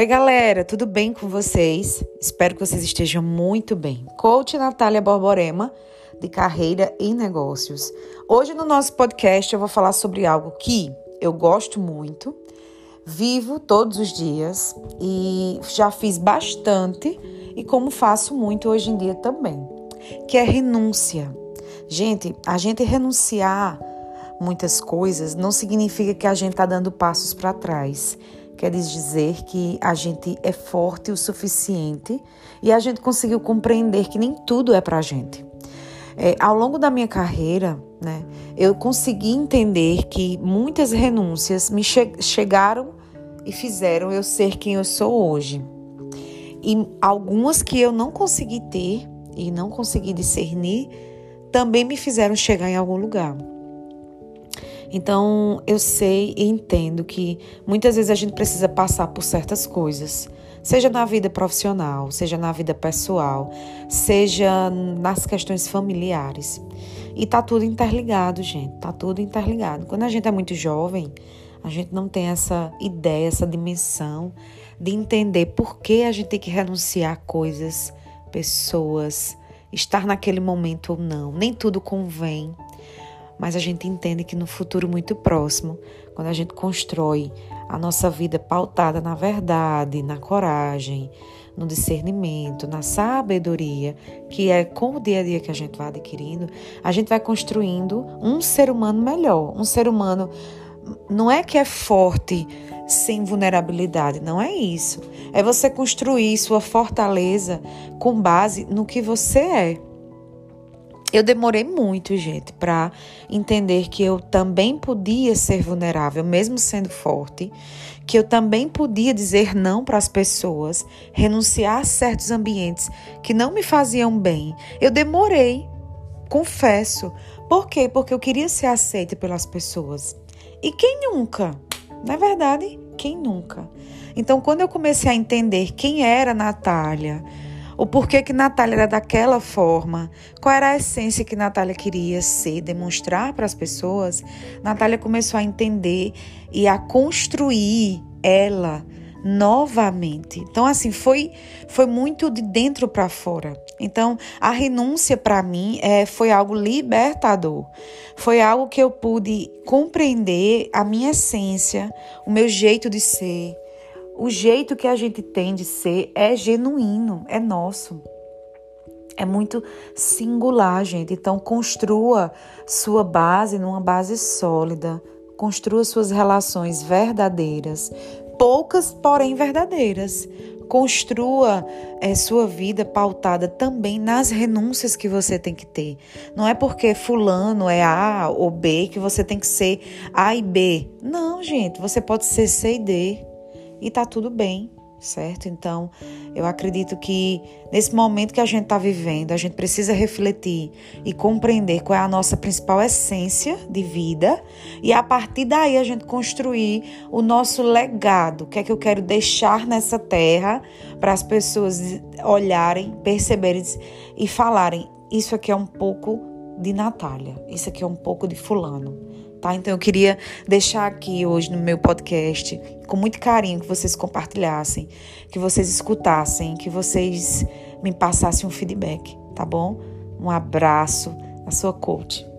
Oi, galera, tudo bem com vocês? Espero que vocês estejam muito bem. Coach Natália Borborema, de Carreira e Negócios. Hoje no nosso podcast eu vou falar sobre algo que eu gosto muito, vivo todos os dias e já fiz bastante e como faço muito hoje em dia também, que é renúncia. Gente, a gente renunciar muitas coisas não significa que a gente está dando passos para trás quer dizer que a gente é forte o suficiente e a gente conseguiu compreender que nem tudo é para a gente. É, ao longo da minha carreira, né, eu consegui entender que muitas renúncias me che chegaram e fizeram eu ser quem eu sou hoje. E algumas que eu não consegui ter e não consegui discernir também me fizeram chegar em algum lugar. Então, eu sei e entendo que muitas vezes a gente precisa passar por certas coisas, seja na vida profissional, seja na vida pessoal, seja nas questões familiares. E tá tudo interligado, gente, tá tudo interligado. Quando a gente é muito jovem, a gente não tem essa ideia, essa dimensão de entender por que a gente tem que renunciar a coisas, pessoas, estar naquele momento ou não. Nem tudo convém mas a gente entende que no futuro muito próximo, quando a gente constrói a nossa vida pautada na verdade, na coragem, no discernimento, na sabedoria, que é com o dia a dia que a gente vai adquirindo, a gente vai construindo um ser humano melhor, um ser humano não é que é forte sem vulnerabilidade, não é isso. É você construir sua fortaleza com base no que você é. Eu demorei muito, gente, para entender que eu também podia ser vulnerável, mesmo sendo forte, que eu também podia dizer não para as pessoas, renunciar a certos ambientes que não me faziam bem. Eu demorei, confesso. Por quê? Porque eu queria ser aceita pelas pessoas. E quem nunca? Não é verdade? Quem nunca? Então, quando eu comecei a entender quem era Natália, o porquê que Natália era daquela forma, qual era a essência que Natália queria ser, demonstrar para as pessoas, Natália começou a entender e a construir ela novamente. Então assim, foi foi muito de dentro para fora. Então, a renúncia para mim é, foi algo libertador. Foi algo que eu pude compreender a minha essência, o meu jeito de ser, o jeito que a gente tem de ser é genuíno, é nosso. É muito singular, gente. Então, construa sua base numa base sólida. Construa suas relações verdadeiras, poucas, porém verdadeiras. Construa é, sua vida pautada também nas renúncias que você tem que ter. Não é porque fulano é A ou B que você tem que ser A e B. Não, gente, você pode ser C e D e tá tudo bem, certo? Então, eu acredito que nesse momento que a gente está vivendo, a gente precisa refletir e compreender qual é a nossa principal essência de vida. E a partir daí a gente construir o nosso legado, o que é que eu quero deixar nessa terra para as pessoas olharem, perceberem e falarem: isso aqui é um pouco de Natália, isso aqui é um pouco de Fulano tá? Então eu queria deixar aqui hoje no meu podcast, com muito carinho, que vocês compartilhassem, que vocês escutassem, que vocês me passassem um feedback, tá bom? Um abraço, a sua coach.